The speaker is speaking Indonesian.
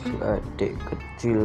si adik kecil.